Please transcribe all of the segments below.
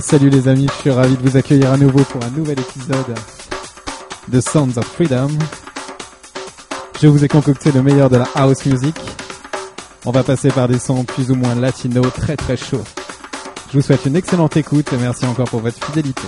Salut les amis, je suis ravi de vous accueillir à nouveau pour un nouvel épisode de Sounds of Freedom. Je vous ai concocté le meilleur de la house music. On va passer par des sons plus ou moins latino, très très chauds. Je vous souhaite une excellente écoute et merci encore pour votre fidélité.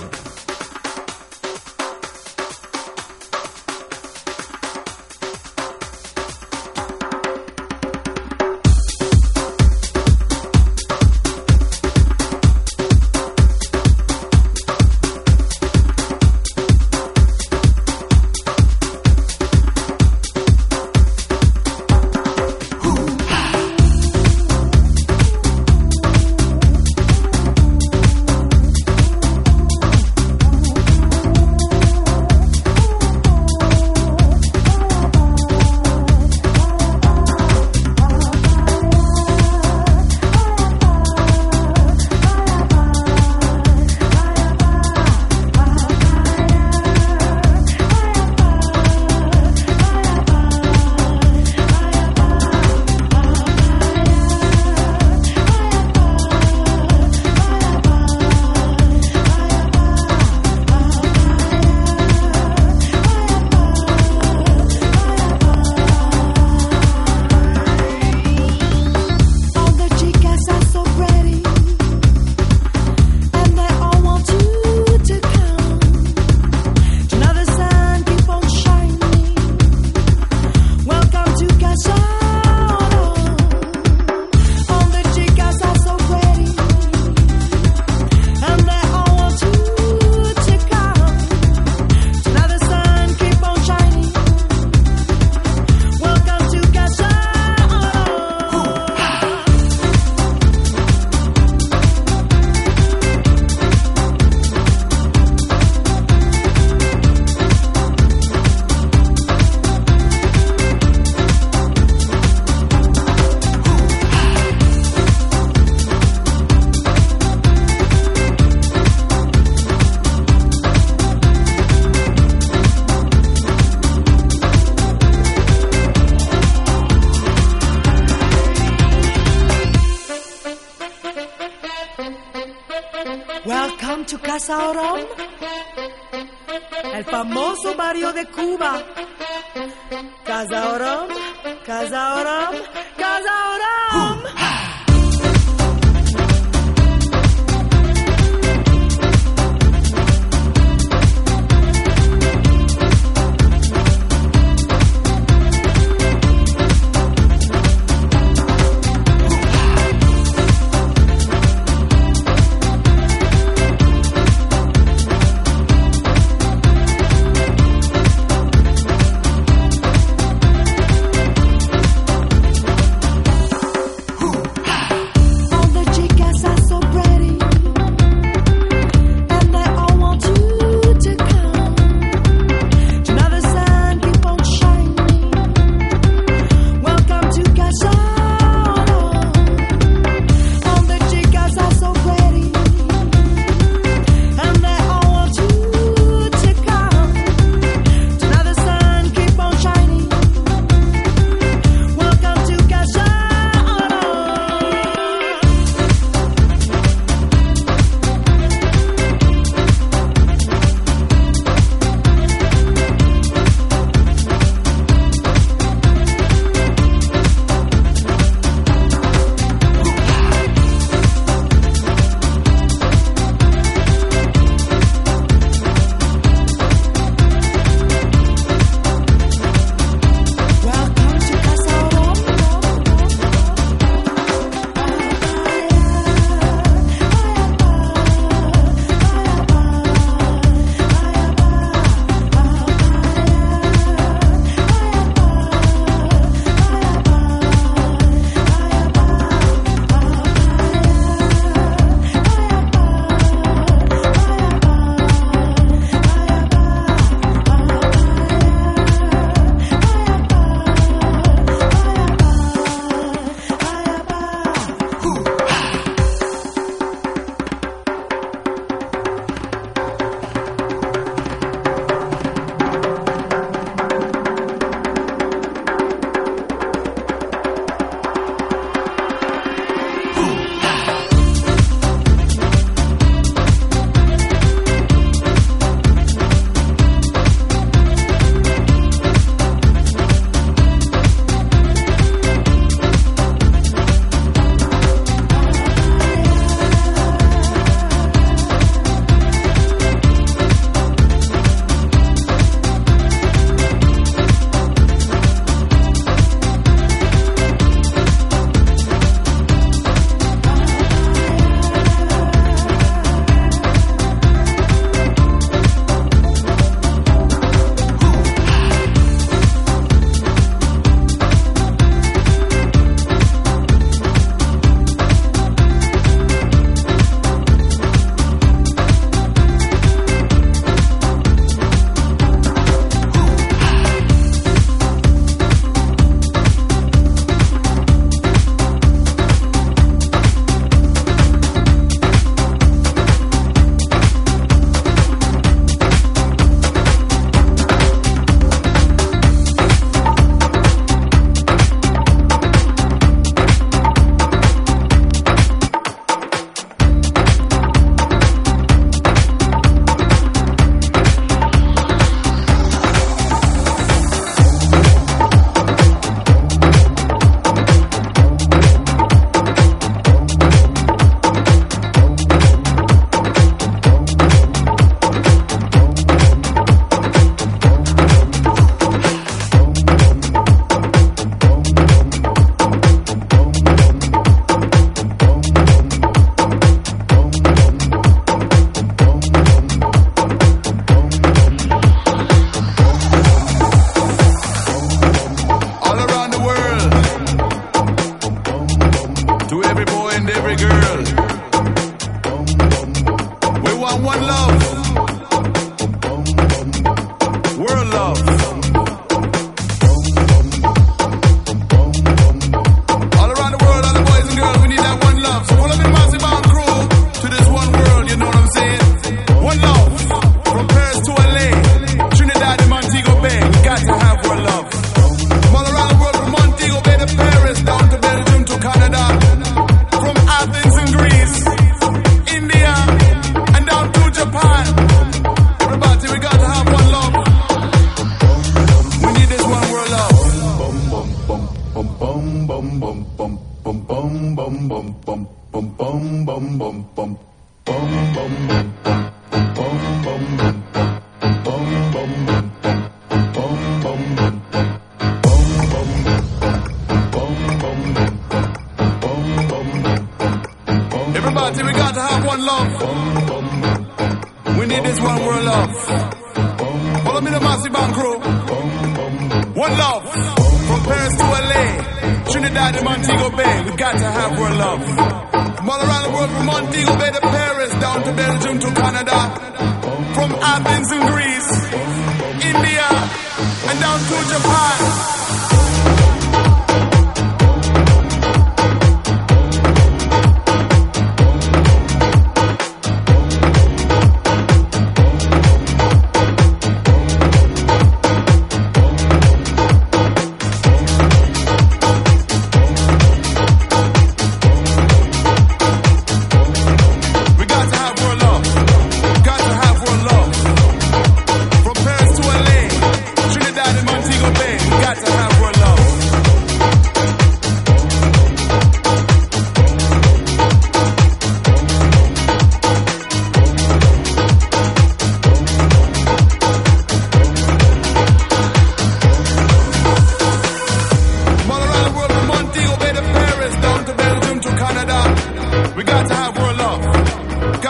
Sauron, el famoso barrio de Cuba. Casa Orón, Casa Orón, Casa Orón.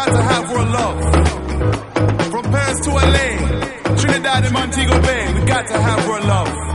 proud to have one love. From Paris to LA, Trinidad and Montego Bay, we got to have one love.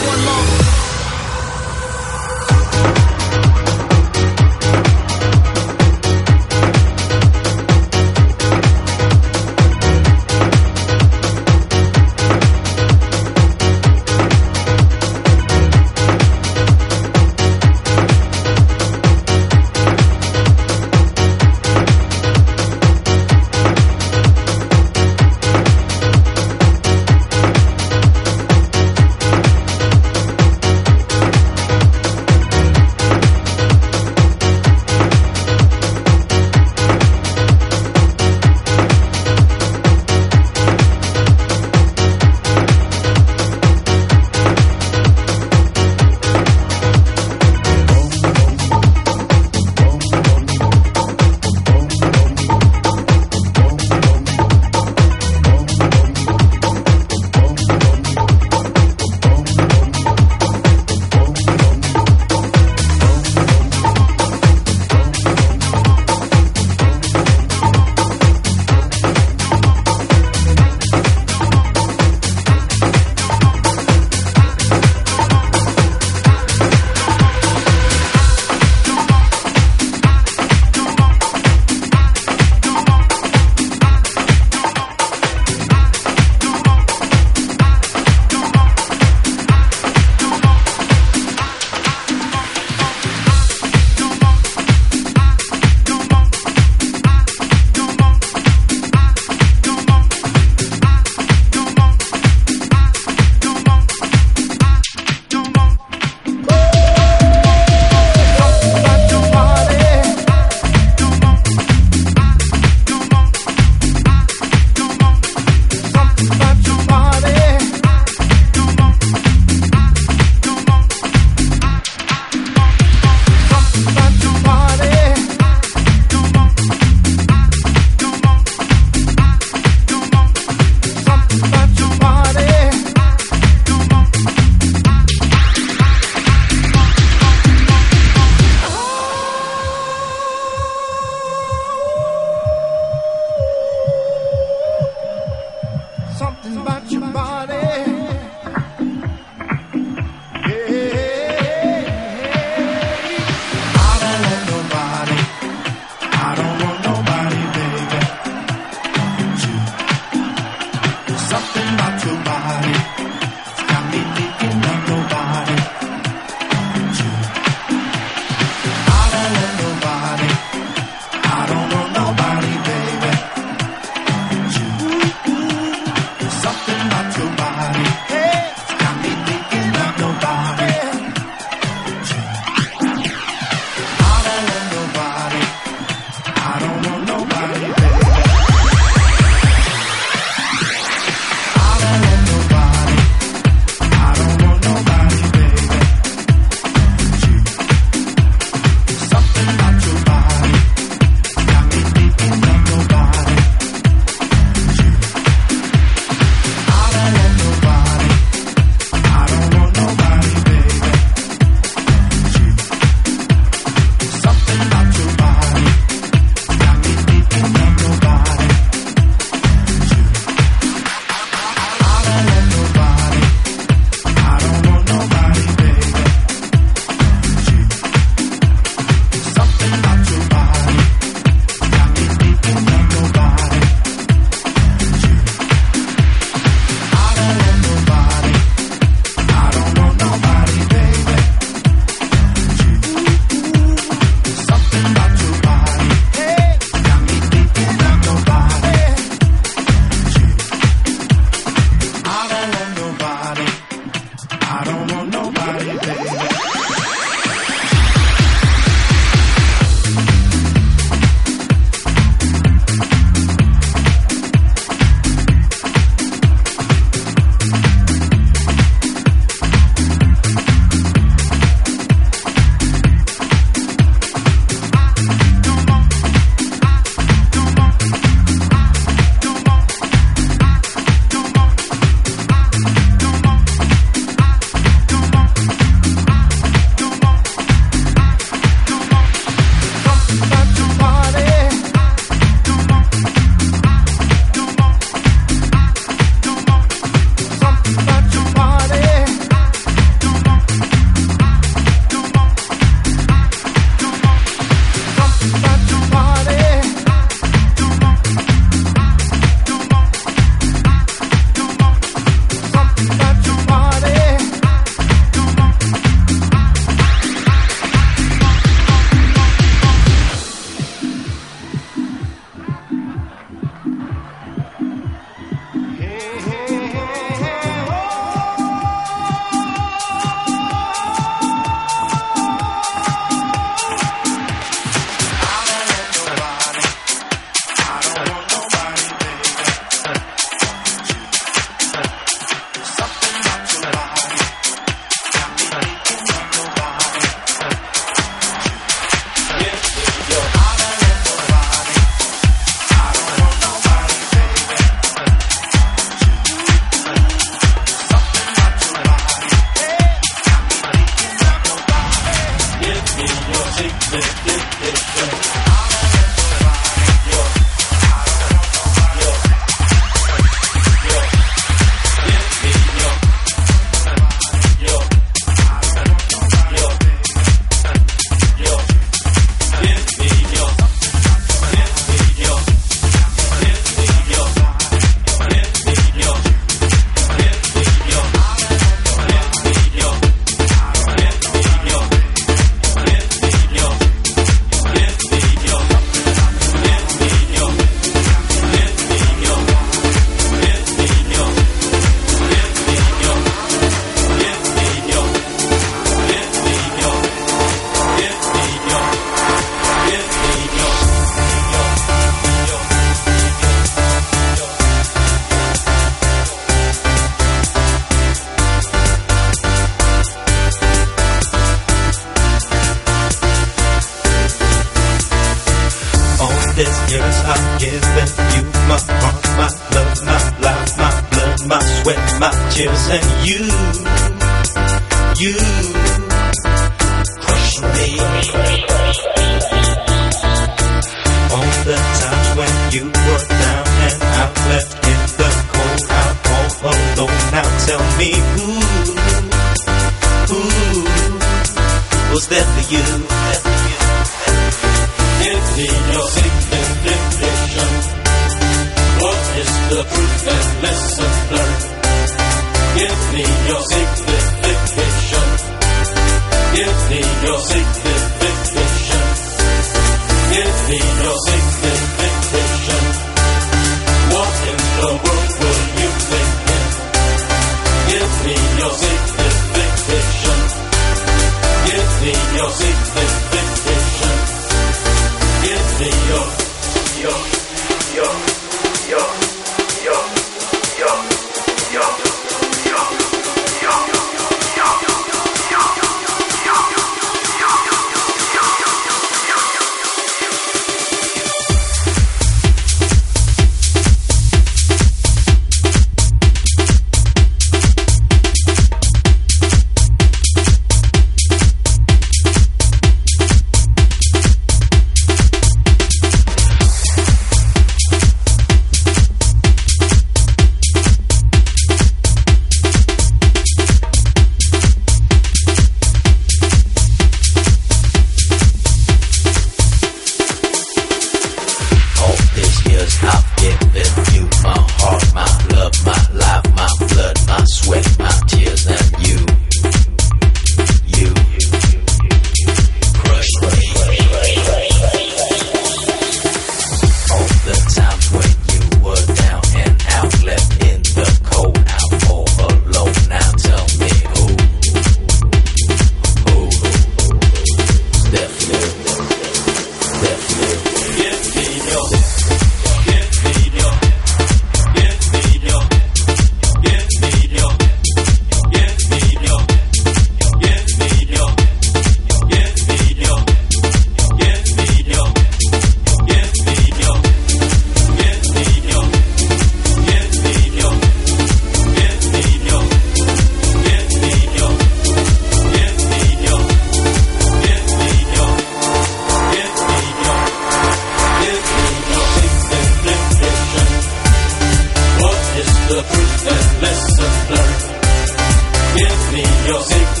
sick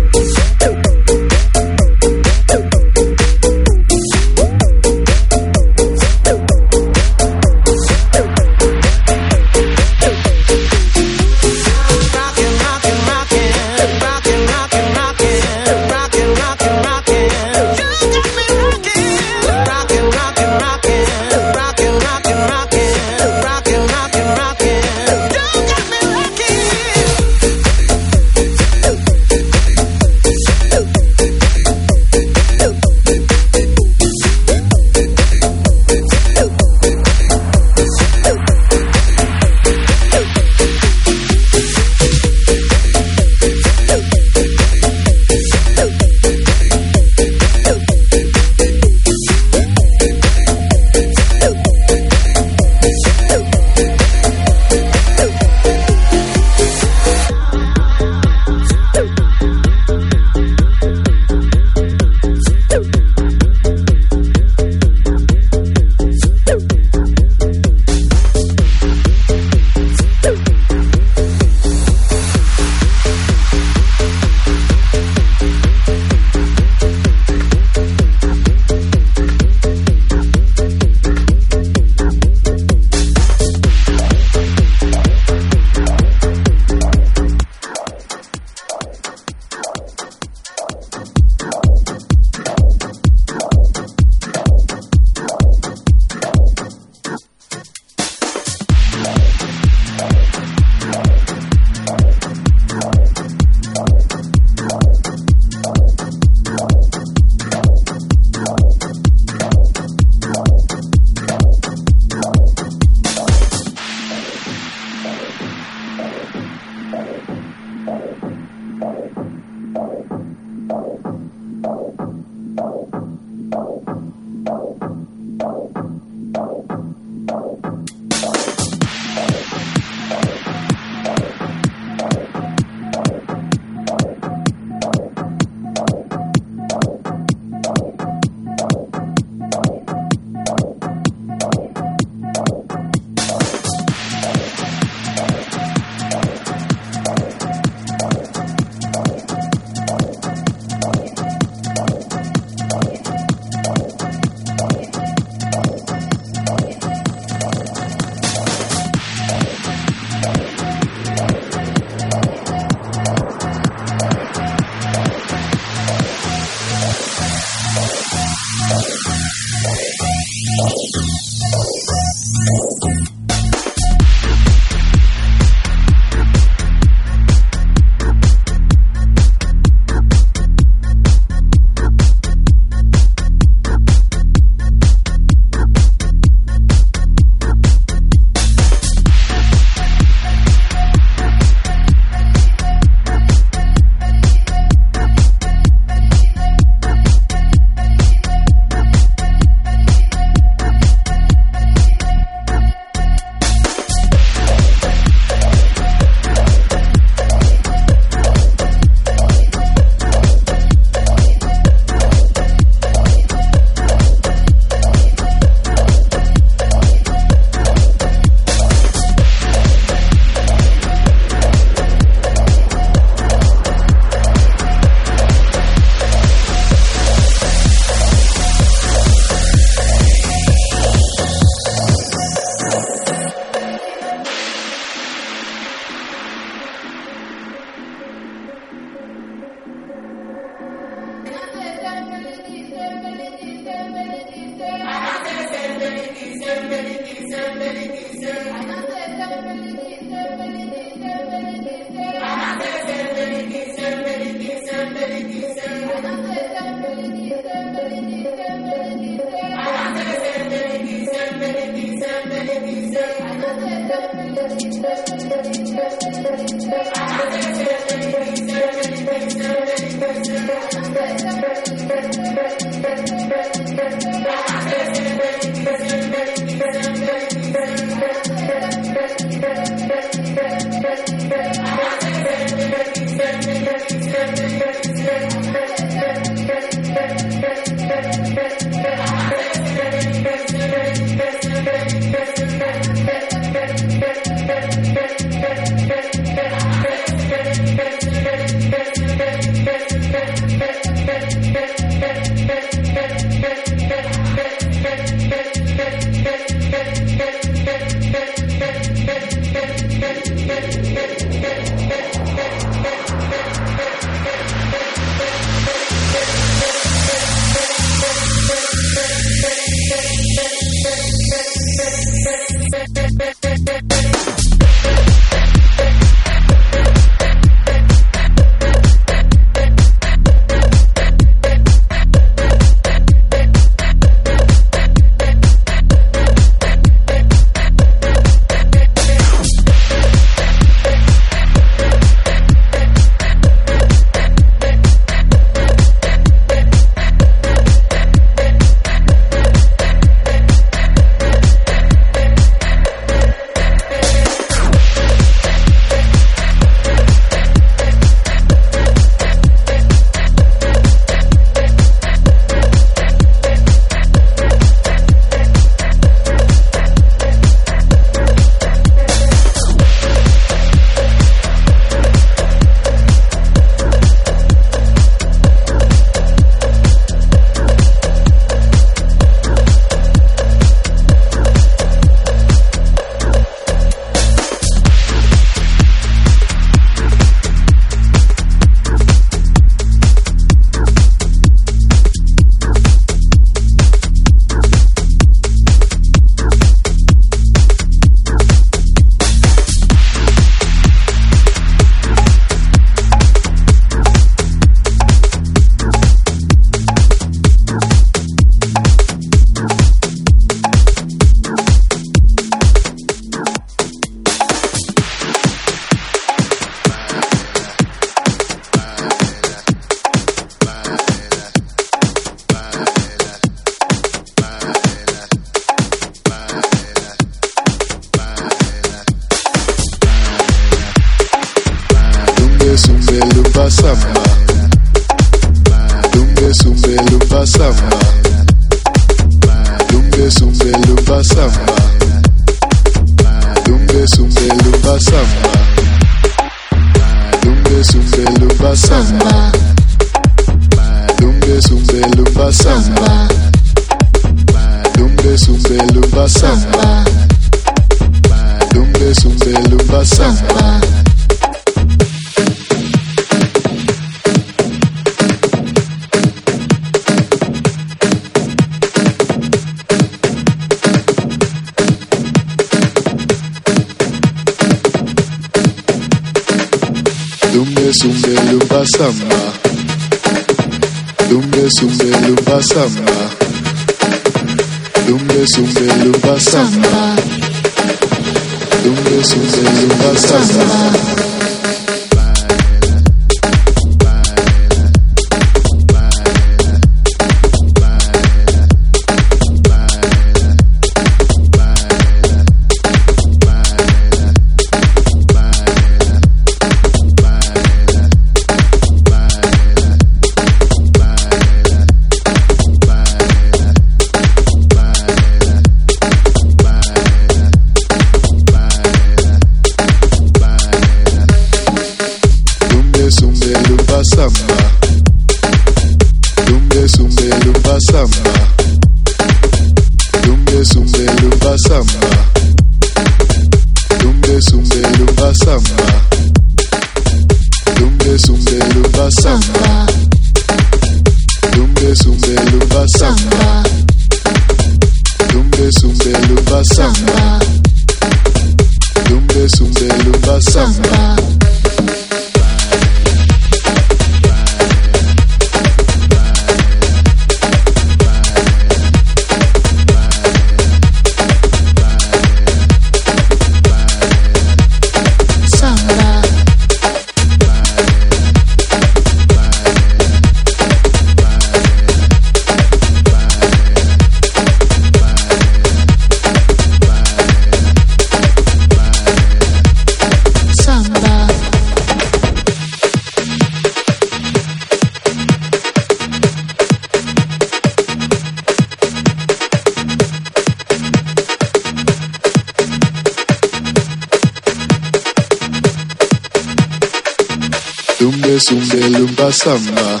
samba.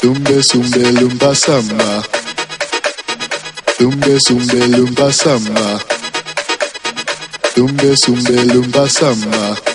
Tumbe sumbe lumba samba. Tumbe sumbe lumba samba. Tumbe sumbe lumba samba.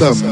awesome.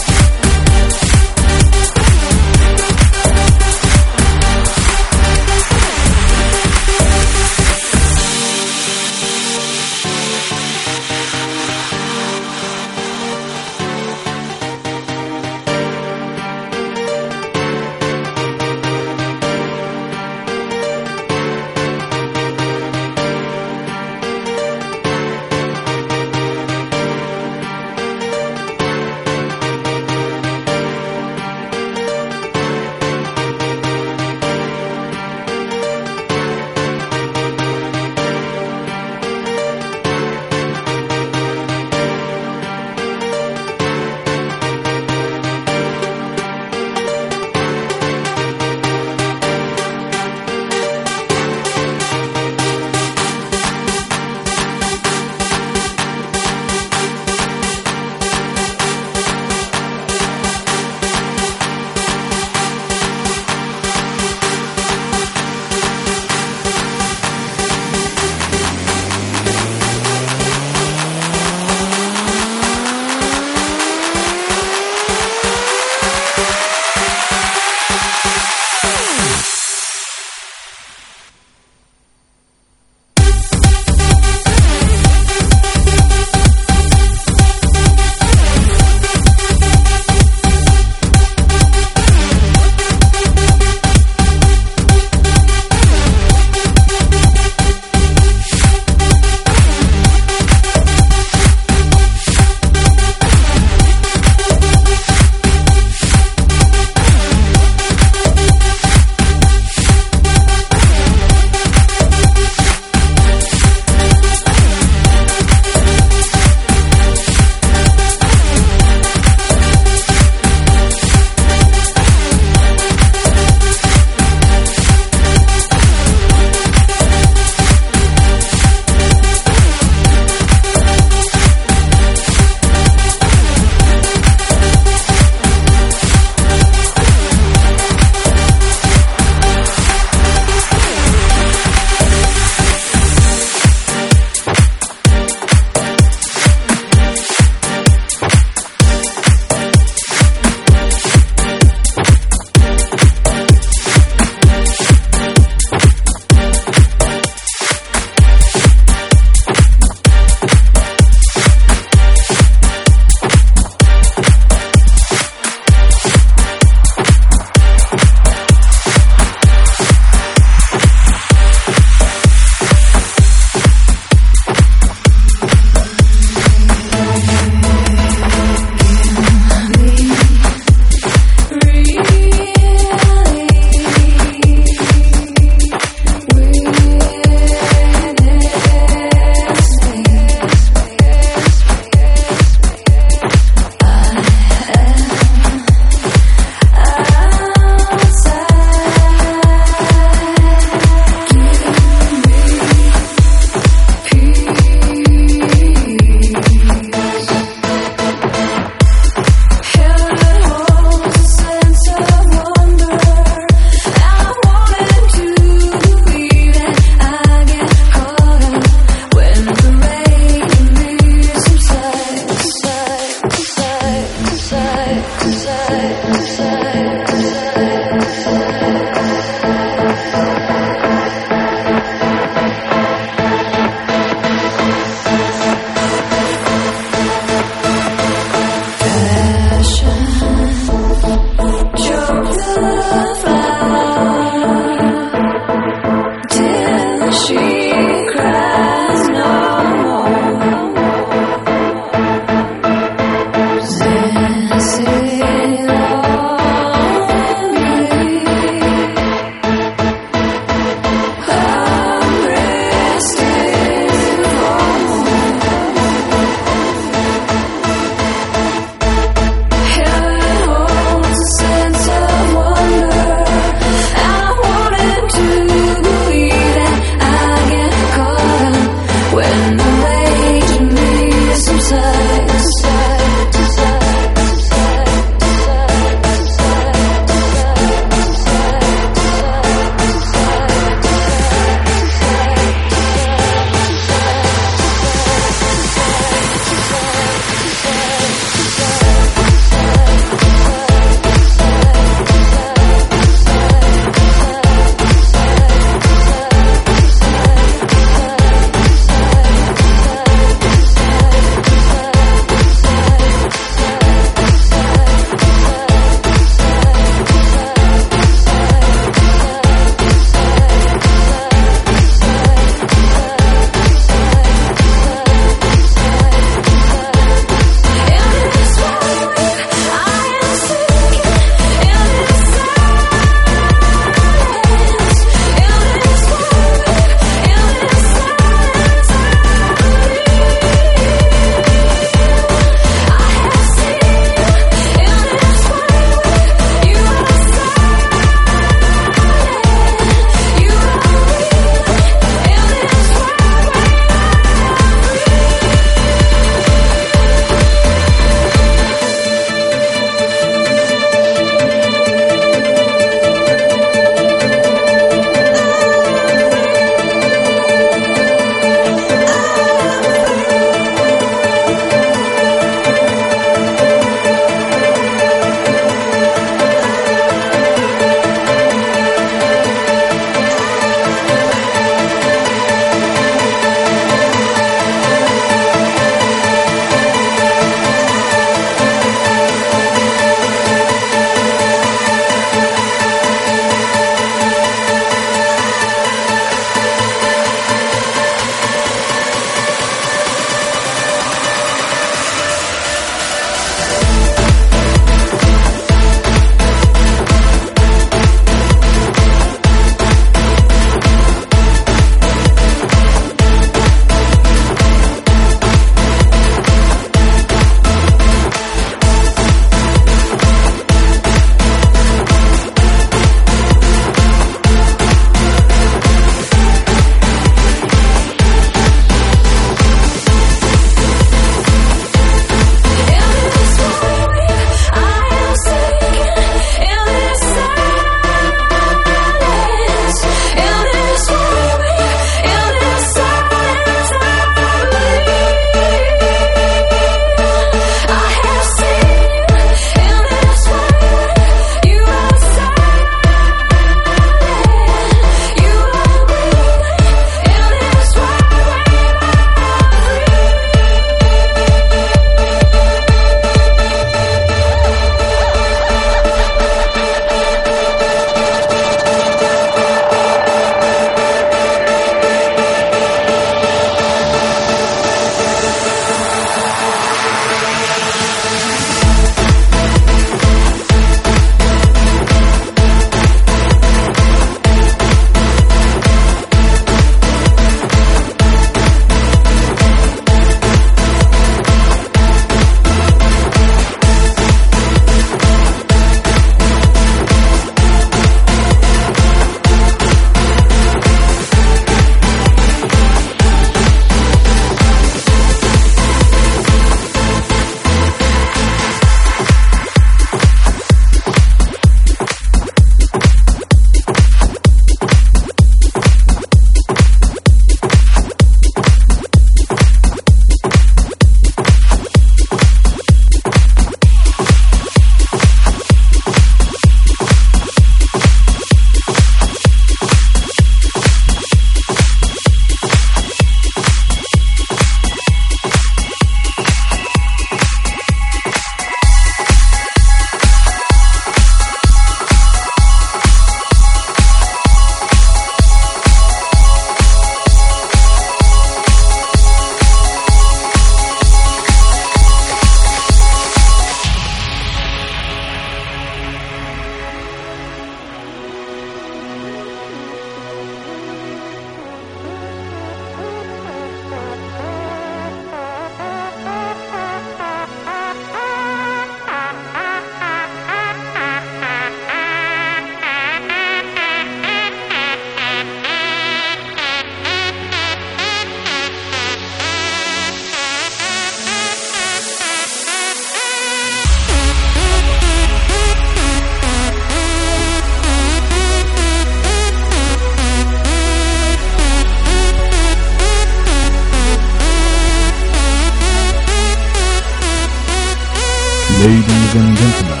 Ladies and gentlemen,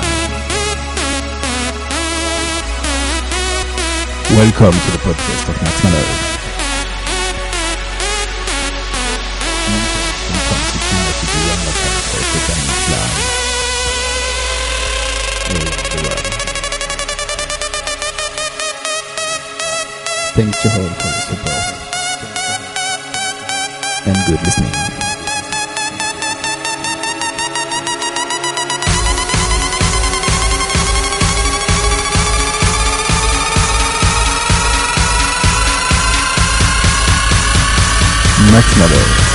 welcome to the podcast of Max Malloy. Thanks Jehovah for the support and good listening. Max Malloy.